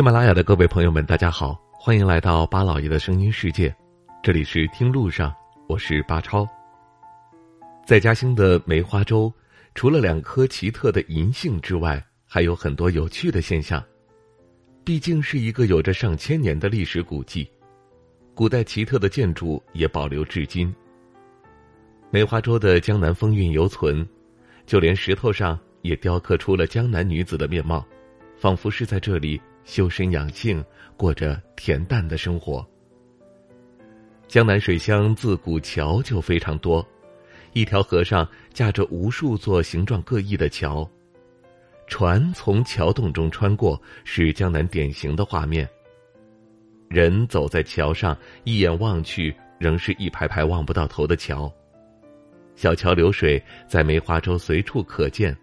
喜马拉雅的各位朋友们，大家好，欢迎来到巴老爷的声音世界，这里是听路上，我是巴超。在嘉兴的梅花洲，除了两棵奇特的银杏之外，还有很多有趣的现象。毕竟是一个有着上千年的历史古迹，古代奇特的建筑也保留至今。梅花洲的江南风韵犹存，就连石头上也雕刻出了江南女子的面貌，仿佛是在这里。修身养性，过着恬淡的生活。江南水乡自古桥就非常多，一条河上架着无数座形状各异的桥，船从桥洞中穿过，是江南典型的画面。人走在桥上，一眼望去，仍是一排排望不到头的桥。小桥流水在梅花洲随处可见，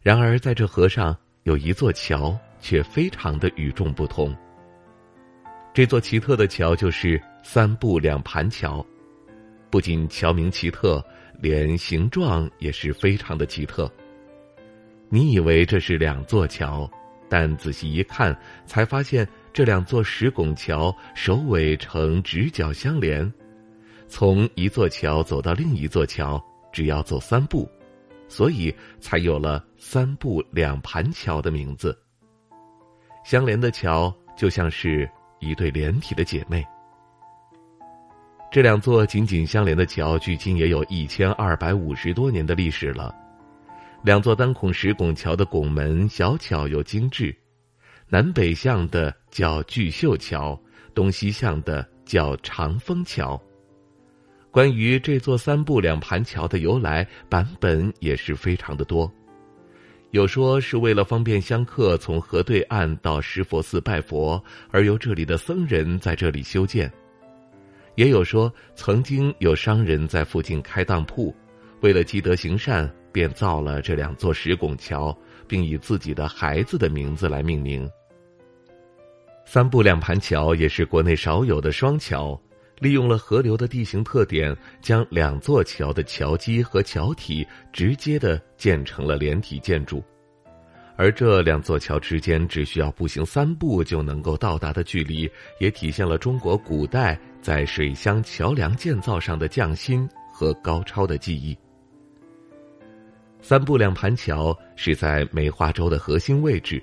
然而在这河上有一座桥。却非常的与众不同。这座奇特的桥就是三步两盘桥，不仅桥名奇特，连形状也是非常的奇特。你以为这是两座桥，但仔细一看，才发现这两座石拱桥首尾呈直角相连，从一座桥走到另一座桥只要走三步，所以才有了“三步两盘桥”的名字。相连的桥就像是一对连体的姐妹。这两座紧紧相连的桥，距今也有一千二百五十多年的历史了。两座单孔石拱桥的拱门小巧又精致，南北向的叫巨秀桥，东西向的叫长风桥。关于这座三步两盘桥的由来，版本也是非常的多。有说是为了方便香客从河对岸到石佛寺拜佛，而由这里的僧人在这里修建；也有说曾经有商人在附近开当铺，为了积德行善，便造了这两座石拱桥，并以自己的孩子的名字来命名。三步两盘桥也是国内少有的双桥，利用了河流的地形特点，将两座桥的桥基和桥体直接的建成了连体建筑。而这两座桥之间只需要步行三步就能够到达的距离，也体现了中国古代在水乡桥梁建造上的匠心和高超的技艺。三步两盘桥是在梅花洲的核心位置，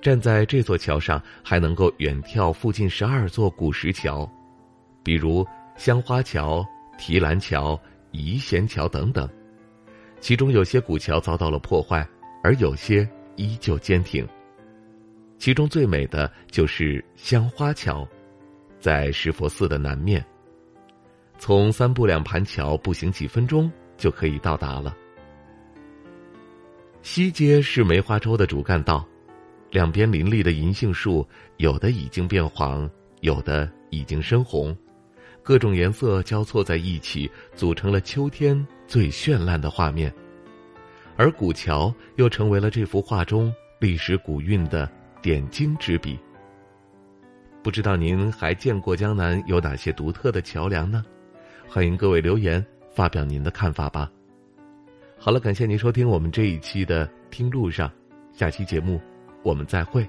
站在这座桥上还能够远眺附近十二座古石桥，比如香花桥、提篮桥、宜贤桥等等，其中有些古桥遭到了破坏，而有些。依旧坚挺。其中最美的就是香花桥，在石佛寺的南面。从三步两盘桥步行几分钟就可以到达了。西街是梅花洲的主干道，两边林立的银杏树，有的已经变黄，有的已经深红，各种颜色交错在一起，组成了秋天最绚烂的画面。而古桥又成为了这幅画中历史古韵的点睛之笔。不知道您还见过江南有哪些独特的桥梁呢？欢迎各位留言发表您的看法吧。好了，感谢您收听我们这一期的《听路上》，下期节目我们再会。